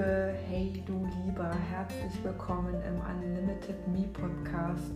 Liebe, hey du Lieber, herzlich willkommen im Unlimited Me Podcast.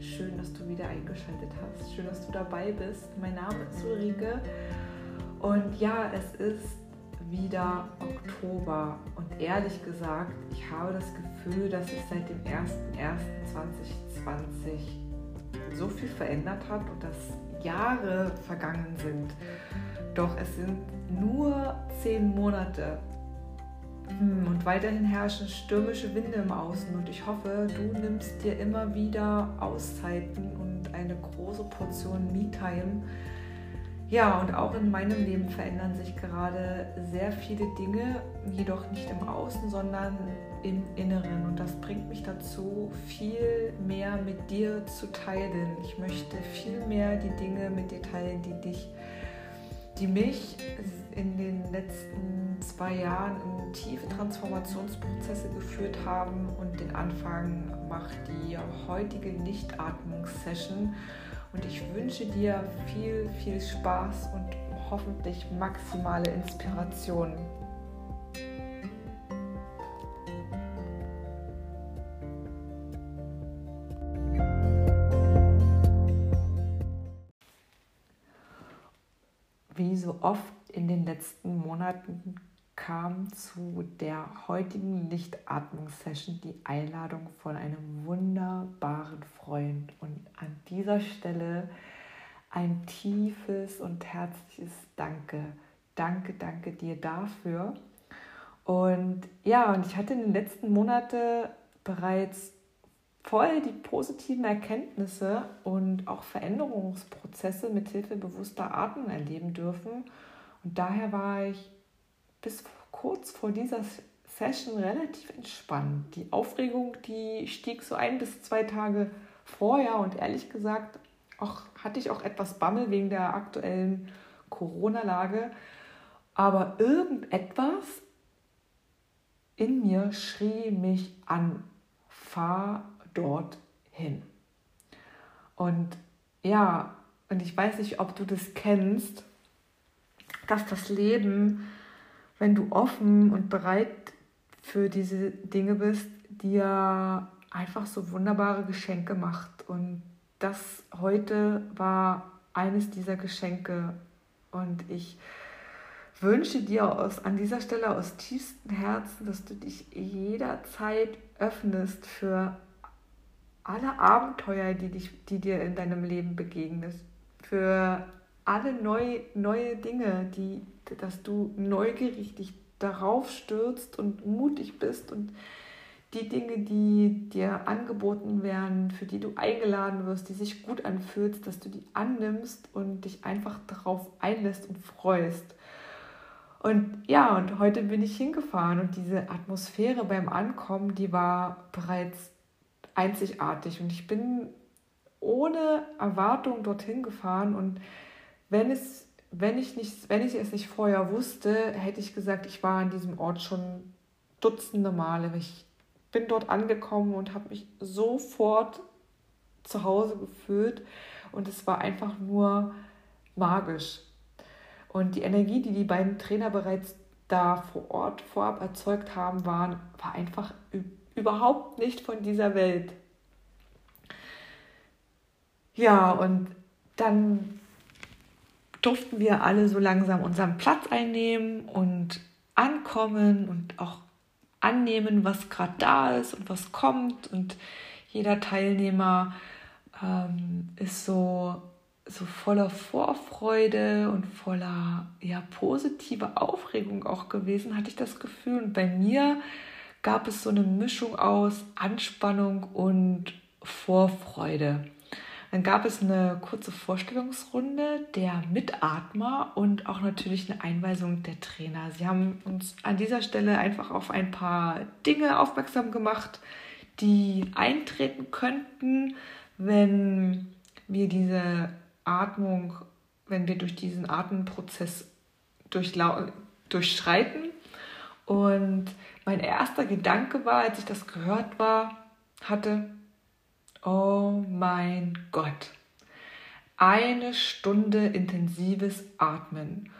Schön, dass du wieder eingeschaltet hast. Schön, dass du dabei bist. Mein Name ist Ulrike und ja, es ist wieder Oktober und ehrlich gesagt, ich habe das Gefühl, dass sich seit dem 01.01.2020 so viel verändert hat und dass Jahre vergangen sind. Doch es sind nur zehn Monate und weiterhin herrschen stürmische Winde im Außen und ich hoffe, du nimmst dir immer wieder Auszeiten und eine große Portion Me-Time. Ja, und auch in meinem Leben verändern sich gerade sehr viele Dinge, jedoch nicht im Außen, sondern im Inneren. Und das bringt mich dazu, viel mehr mit dir zu teilen. Ich möchte viel mehr die Dinge mit dir teilen, die dich, die mich in den letzten zwei Jahren in tiefe Transformationsprozesse geführt haben und den Anfang macht die heutige Nichtatmungssession. Und ich wünsche dir viel, viel Spaß und hoffentlich maximale Inspiration. Oft in den letzten Monaten kam zu der heutigen Lichtatmungssession die Einladung von einem wunderbaren Freund. Und an dieser Stelle ein tiefes und herzliches Danke. Danke, danke dir dafür. Und ja, und ich hatte in den letzten Monaten bereits voll die positiven Erkenntnisse und auch Veränderungsprozesse mit Hilfe bewusster Atmung erleben dürfen. Und daher war ich bis kurz vor dieser Session relativ entspannt. Die Aufregung, die stieg so ein bis zwei Tage vorher und ehrlich gesagt auch, hatte ich auch etwas Bammel wegen der aktuellen Corona-Lage. Aber irgendetwas in mir schrie mich an, fahr dorthin. Und ja, und ich weiß nicht, ob du das kennst, dass das Leben wenn du offen und bereit für diese Dinge bist, dir einfach so wunderbare Geschenke macht. Und das heute war eines dieser Geschenke. Und ich wünsche dir aus, an dieser Stelle aus tiefstem Herzen, dass du dich jederzeit öffnest für alle Abenteuer, die, dich, die dir in deinem Leben begegnen. Für alle neu, neue Dinge, die, dass du neugierig darauf stürzt und mutig bist und die Dinge, die dir angeboten werden, für die du eingeladen wirst, die sich gut anfühlst, dass du die annimmst und dich einfach darauf einlässt und freust. Und ja, und heute bin ich hingefahren und diese Atmosphäre beim Ankommen, die war bereits einzigartig und ich bin ohne Erwartung dorthin gefahren und wenn es, wenn ich nicht, wenn ich es nicht vorher wusste, hätte ich gesagt, ich war an diesem Ort schon Dutzende Male. Ich bin dort angekommen und habe mich sofort zu Hause gefühlt und es war einfach nur magisch. Und die Energie, die die beiden Trainer bereits da vor Ort vorab erzeugt haben, waren, war einfach überhaupt nicht von dieser Welt. Ja, und dann durften wir alle so langsam unseren Platz einnehmen und ankommen und auch annehmen, was gerade da ist und was kommt. Und jeder Teilnehmer ähm, ist so, so voller Vorfreude und voller ja, positiver Aufregung auch gewesen, hatte ich das Gefühl. Und bei mir gab es so eine Mischung aus Anspannung und Vorfreude. Dann gab es eine kurze Vorstellungsrunde der Mitatmer und auch natürlich eine Einweisung der Trainer. Sie haben uns an dieser Stelle einfach auf ein paar Dinge aufmerksam gemacht, die eintreten könnten, wenn wir diese Atmung, wenn wir durch diesen Atemprozess durchschreiten. Und mein erster Gedanke war, als ich das gehört war, hatte, Oh mein Gott. Eine Stunde intensives Atmen.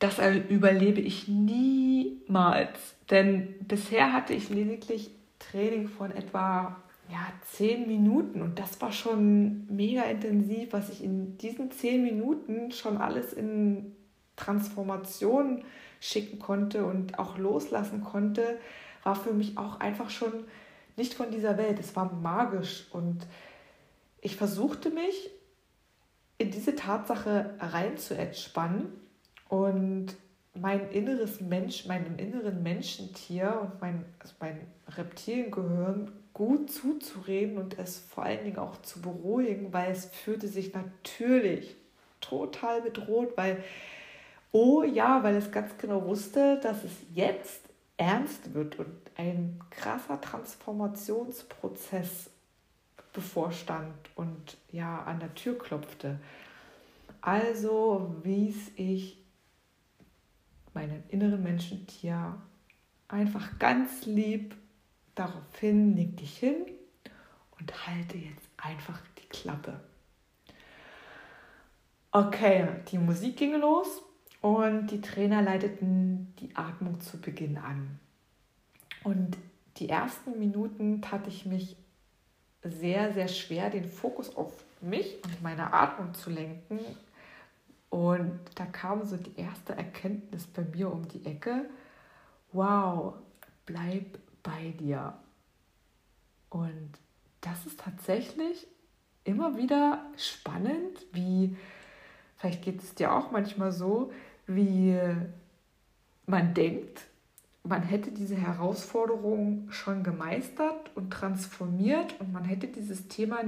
das überlebe ich niemals. Denn bisher hatte ich lediglich Training von etwa ja, zehn Minuten und das war schon mega intensiv, was ich in diesen zehn Minuten schon alles in Transformation schicken konnte und auch loslassen konnte, war für mich auch einfach schon nicht von dieser Welt. Es war magisch und ich versuchte mich in diese Tatsache rein zu entspannen und mein inneres Mensch, meinem inneren Menschentier und mein, also mein Reptiliengehirn gut zuzureden und es vor allen Dingen auch zu beruhigen, weil es fühlte sich natürlich total bedroht, weil, oh ja, weil es ganz genau wusste, dass es jetzt ernst wird und ein krasser Transformationsprozess bevorstand und ja an der Tür klopfte. Also wies ich meinem inneren Menschentier einfach ganz lieb darauf hin, leg dich hin und halte jetzt einfach die Klappe. Okay, die Musik ging los und die Trainer leiteten die Atmung zu Beginn an. Und die ersten Minuten tat ich mich sehr, sehr schwer, den Fokus auf mich und meine Atmung zu lenken. Und da kam so die erste Erkenntnis bei mir um die Ecke. Wow, bleib bei dir. Und das ist tatsächlich immer wieder spannend, wie, vielleicht geht es dir auch manchmal so, wie man denkt, man hätte diese Herausforderung schon gemeistert und transformiert und man hätte dieses Thema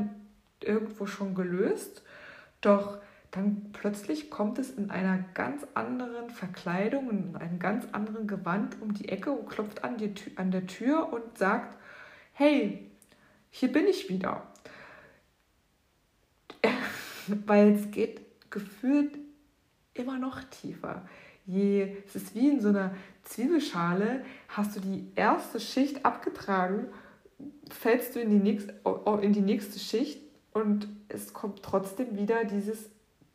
irgendwo schon gelöst. Doch dann plötzlich kommt es in einer ganz anderen Verkleidung, in einem ganz anderen Gewand um die Ecke und klopft an, die, an der Tür und sagt, hey, hier bin ich wieder. Weil es geht gefühlt immer noch tiefer. Je, es ist wie in so einer Zwiebelschale, hast du die erste Schicht abgetragen, fällst du in die, nächste, in die nächste Schicht und es kommt trotzdem wieder dieses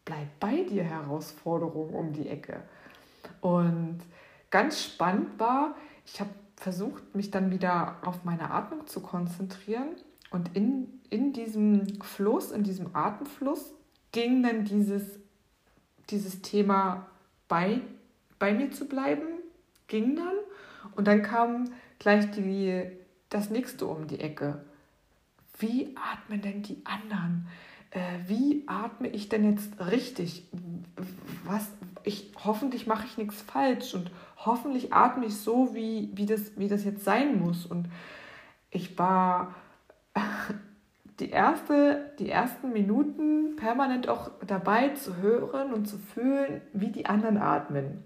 Bleib bei dir Herausforderung um die Ecke. Und ganz spannend war, ich habe versucht, mich dann wieder auf meine Atmung zu konzentrieren und in, in diesem Fluss, in diesem Atemfluss ging dann dieses, dieses Thema bei, bei mir zu bleiben, ging dann. Und dann kam gleich die, das nächste um die Ecke. Wie atmen denn die anderen? Äh, wie atme ich denn jetzt richtig? Was, ich, hoffentlich mache ich nichts falsch und hoffentlich atme ich so, wie, wie, das, wie das jetzt sein muss. Und ich war die, erste, die ersten Minuten permanent auch dabei zu hören und zu fühlen, wie die anderen atmen.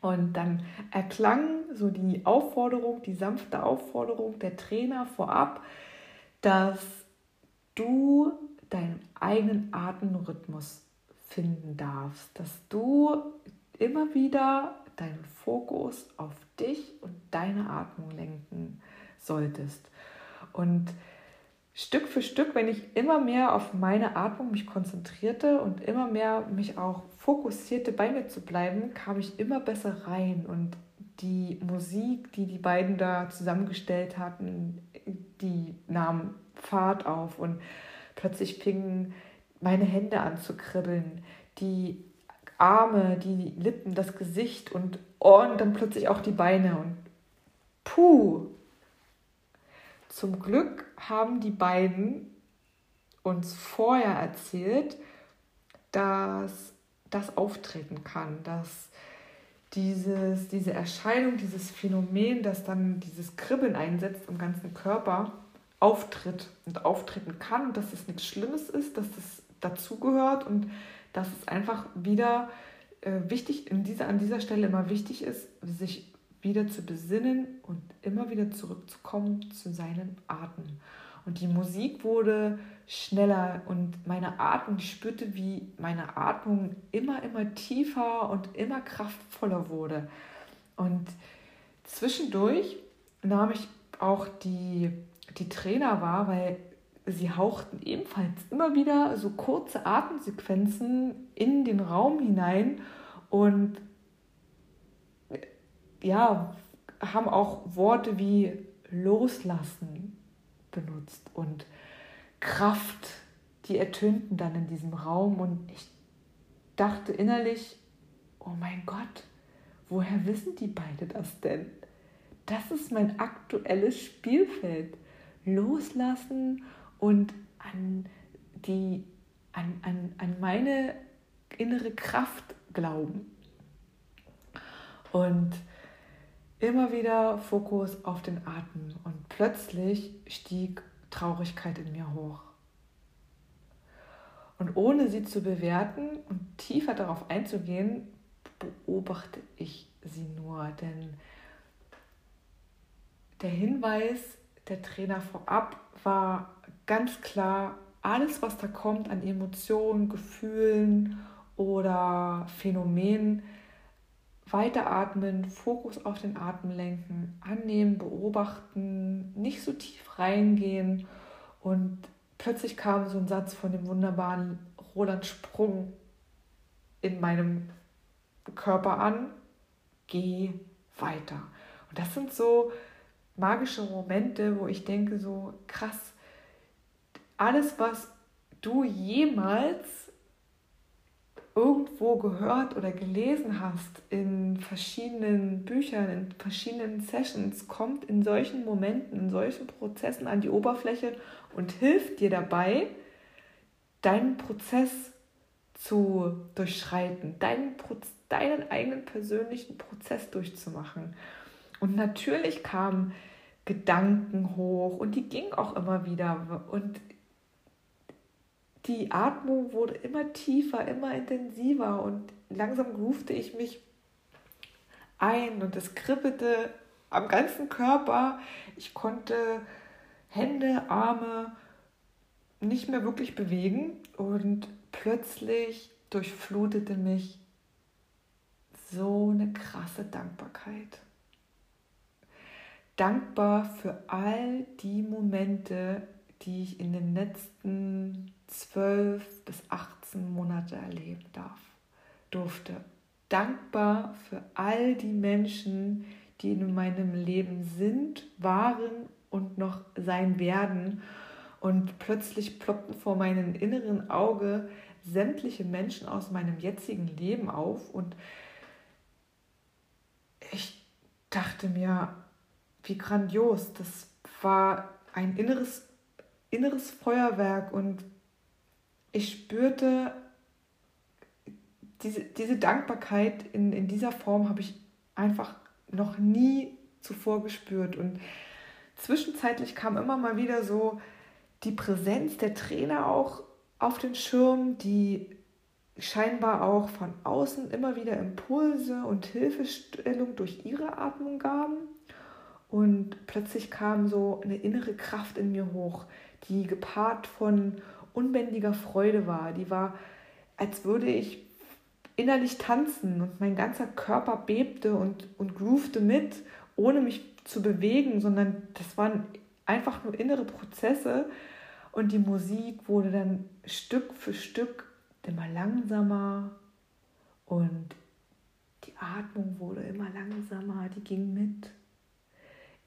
Und dann erklang so die Aufforderung, die sanfte Aufforderung der Trainer vorab, dass du deinen eigenen Atemrhythmus finden darfst, dass du immer wieder deinen Fokus auf dich und deine Atmung lenken solltest. Und Stück für Stück, wenn ich immer mehr auf meine Atmung mich konzentrierte und immer mehr mich auch fokussierte, bei mir zu bleiben, kam ich immer besser rein. Und die Musik, die die beiden da zusammengestellt hatten, die nahm Fahrt auf und plötzlich fingen meine Hände an zu kribbeln, die Arme, die Lippen, das Gesicht und, oh, und dann plötzlich auch die Beine und puh, zum Glück haben die beiden uns vorher erzählt, dass das auftreten kann, dass dieses, diese Erscheinung, dieses Phänomen, das dann dieses Kribbeln einsetzt im ganzen Körper, auftritt und auftreten kann, dass es nichts Schlimmes ist, dass es dazugehört und dass es einfach wieder äh, wichtig, in dieser, an dieser Stelle immer wichtig ist, sich wieder zu besinnen und immer wieder zurückzukommen zu seinem Atem. Und die Musik wurde schneller und meine Atmung, spürte, wie meine Atmung immer, immer tiefer und immer kraftvoller wurde. Und zwischendurch nahm ich auch die, die Trainer wahr, weil sie hauchten ebenfalls immer wieder so kurze Atemsequenzen in den Raum hinein und ja, haben auch Worte wie loslassen benutzt und Kraft, die ertönten dann in diesem Raum und ich dachte innerlich, oh mein Gott, woher wissen die beide das denn? Das ist mein aktuelles Spielfeld. Loslassen und an, die, an, an, an meine innere Kraft glauben. Und immer wieder Fokus auf den Atem. Und plötzlich stieg Traurigkeit in mir hoch. Und ohne sie zu bewerten und tiefer darauf einzugehen, beobachte ich sie nur. Denn der Hinweis der Trainer vorab war ganz klar, alles, was da kommt an Emotionen, Gefühlen oder Phänomenen, weiteratmen, Fokus auf den Atem lenken, annehmen, beobachten, nicht so tief reingehen. Und plötzlich kam so ein Satz von dem wunderbaren Roland Sprung in meinem Körper an, geh weiter. Und das sind so magische Momente, wo ich denke, so krass, alles, was du jemals irgendwo gehört oder gelesen hast in verschiedenen Büchern, in verschiedenen Sessions, kommt in solchen Momenten, in solchen Prozessen an die Oberfläche und hilft dir dabei, deinen Prozess zu durchschreiten, deinen, deinen eigenen persönlichen Prozess durchzumachen. Und natürlich kamen Gedanken hoch und die gingen auch immer wieder. Und die Atmung wurde immer tiefer, immer intensiver und langsam groovte ich mich ein und es kribbelte am ganzen Körper. Ich konnte Hände, Arme nicht mehr wirklich bewegen und plötzlich durchflutete mich so eine krasse Dankbarkeit dankbar für all die Momente, die ich in den letzten zwölf bis 18 Monate erleben darf, durfte. Dankbar für all die Menschen, die in meinem Leben sind, waren und noch sein werden. Und plötzlich ploppten vor meinem inneren Auge sämtliche Menschen aus meinem jetzigen Leben auf. Und ich dachte mir, wie grandios. Das war ein inneres, inneres Feuerwerk und ich spürte diese, diese Dankbarkeit in, in dieser Form habe ich einfach noch nie zuvor gespürt. Und zwischenzeitlich kam immer mal wieder so die Präsenz der Trainer auch auf den Schirm, die scheinbar auch von außen immer wieder Impulse und Hilfestellung durch ihre Atmung gaben. Und plötzlich kam so eine innere Kraft in mir hoch, die gepaart von unbändiger Freude war. Die war, als würde ich innerlich tanzen und mein ganzer Körper bebte und, und groovte mit, ohne mich zu bewegen, sondern das waren einfach nur innere Prozesse. Und die Musik wurde dann Stück für Stück immer langsamer und die Atmung wurde immer langsamer, die ging mit.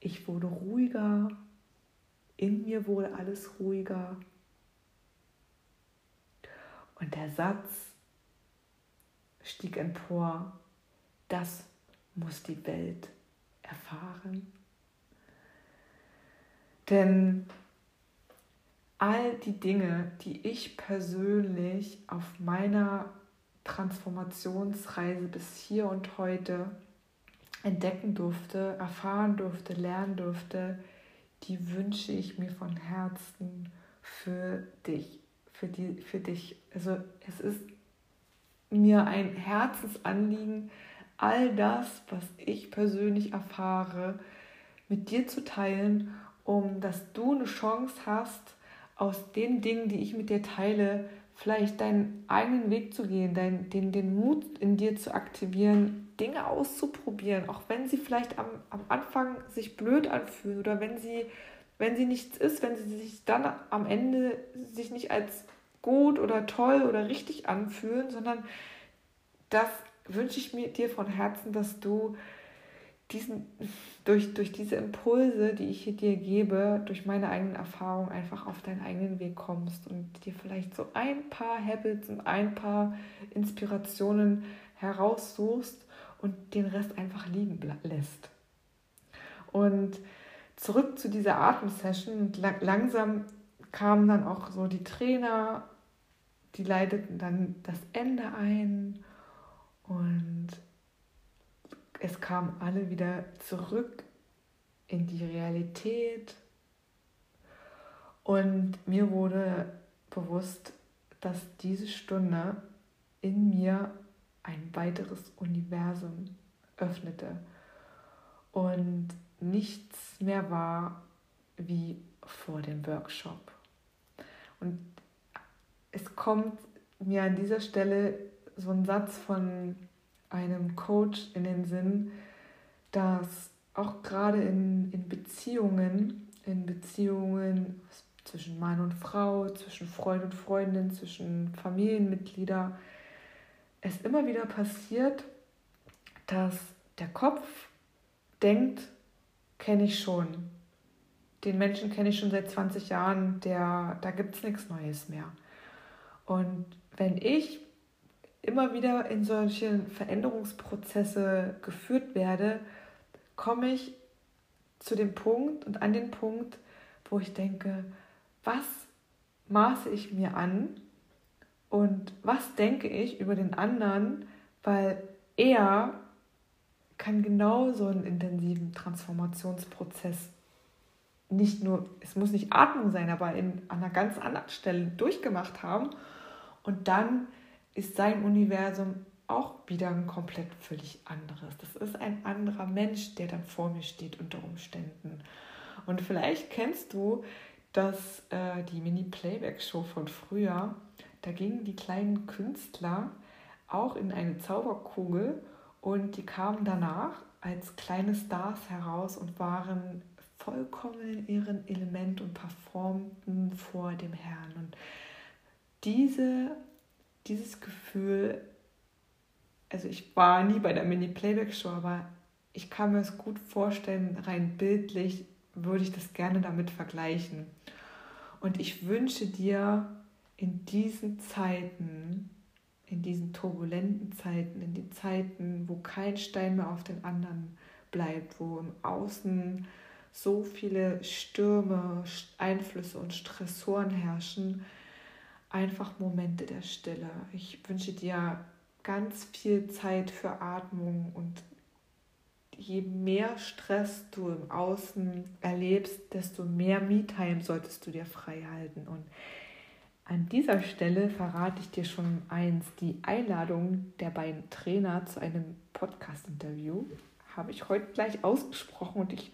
Ich wurde ruhiger, in mir wurde alles ruhiger. Und der Satz stieg empor, das muss die Welt erfahren. Denn all die Dinge, die ich persönlich auf meiner Transformationsreise bis hier und heute entdecken durfte, erfahren durfte, lernen durfte, die wünsche ich mir von Herzen für dich, für, die, für dich. Also es ist mir ein Herzensanliegen, all das, was ich persönlich erfahre, mit dir zu teilen, um dass du eine Chance hast, aus den Dingen, die ich mit dir teile, vielleicht deinen eigenen Weg zu gehen, dein, den, den Mut in dir zu aktivieren, Dinge auszuprobieren, auch wenn sie vielleicht am, am Anfang sich blöd anfühlen oder wenn sie, wenn sie nichts ist, wenn sie sich dann am Ende sich nicht als gut oder toll oder richtig anfühlen, sondern das wünsche ich mir dir von Herzen, dass du diesen, durch, durch diese Impulse, die ich dir gebe, durch meine eigenen Erfahrungen einfach auf deinen eigenen Weg kommst und dir vielleicht so ein paar Habits und ein paar Inspirationen heraussuchst und den Rest einfach liegen lässt. Und zurück zu dieser Atemsession. Langsam kamen dann auch so die Trainer, die leiteten dann das Ende ein und es kamen alle wieder zurück in die Realität. Und mir wurde bewusst, dass diese Stunde in mir ein weiteres Universum öffnete und nichts mehr war wie vor dem Workshop. Und es kommt mir an dieser Stelle so ein Satz von einem Coach in den Sinn, dass auch gerade in, in Beziehungen, in Beziehungen zwischen Mann und Frau, zwischen Freund und Freundin, zwischen Familienmitgliedern, es immer wieder passiert, dass der Kopf denkt, kenne ich schon. Den Menschen kenne ich schon seit 20 Jahren, der, da gibt es nichts Neues mehr. Und wenn ich immer wieder in solche Veränderungsprozesse geführt werde, komme ich zu dem Punkt und an den Punkt, wo ich denke, was maße ich mir an und was denke ich über den anderen, weil er kann genau so einen intensiven Transformationsprozess nicht nur, es muss nicht Atmung sein, aber in, an einer ganz anderen Stelle durchgemacht haben. Und dann ist sein Universum auch wieder ein komplett völlig anderes. Das ist ein anderer Mensch, der dann vor mir steht unter Umständen. Und vielleicht kennst du das, äh, die Mini-Playback-Show von früher. Da gingen die kleinen Künstler auch in eine Zauberkugel und die kamen danach als kleine Stars heraus und waren vollkommen in ihrem Element und performten vor dem Herrn. Und diese, dieses Gefühl, also ich war nie bei der Mini-Playback-Show, aber ich kann mir es gut vorstellen, rein bildlich würde ich das gerne damit vergleichen. Und ich wünsche dir in diesen Zeiten, in diesen turbulenten Zeiten, in den Zeiten, wo kein Stein mehr auf den anderen bleibt, wo im Außen so viele Stürme, Einflüsse und Stressoren herrschen, einfach Momente der Stille. Ich wünsche dir ganz viel Zeit für Atmung und je mehr Stress du im Außen erlebst, desto mehr Me-Time solltest du dir frei halten. Und an dieser Stelle verrate ich dir schon eins, die Einladung der beiden Trainer zu einem Podcast-Interview habe ich heute gleich ausgesprochen und ich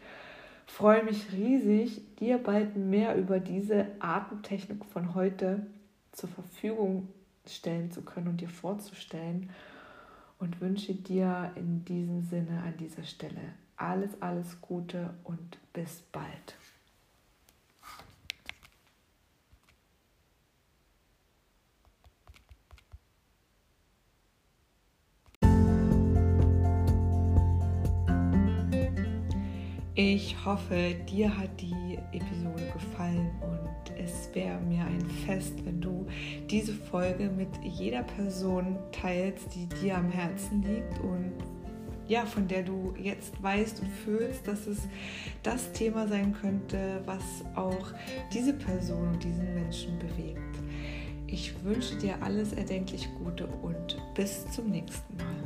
freue mich riesig, dir bald mehr über diese Atemtechnik von heute zur Verfügung stellen zu können und dir vorzustellen und wünsche dir in diesem Sinne an dieser Stelle alles, alles Gute und bis bald. Ich hoffe, dir hat die Episode gefallen und es wäre mir ein Fest, wenn du diese Folge mit jeder Person teilst, die dir am Herzen liegt und ja, von der du jetzt weißt und fühlst, dass es das Thema sein könnte, was auch diese Person und diesen Menschen bewegt. Ich wünsche dir alles erdenklich Gute und bis zum nächsten Mal.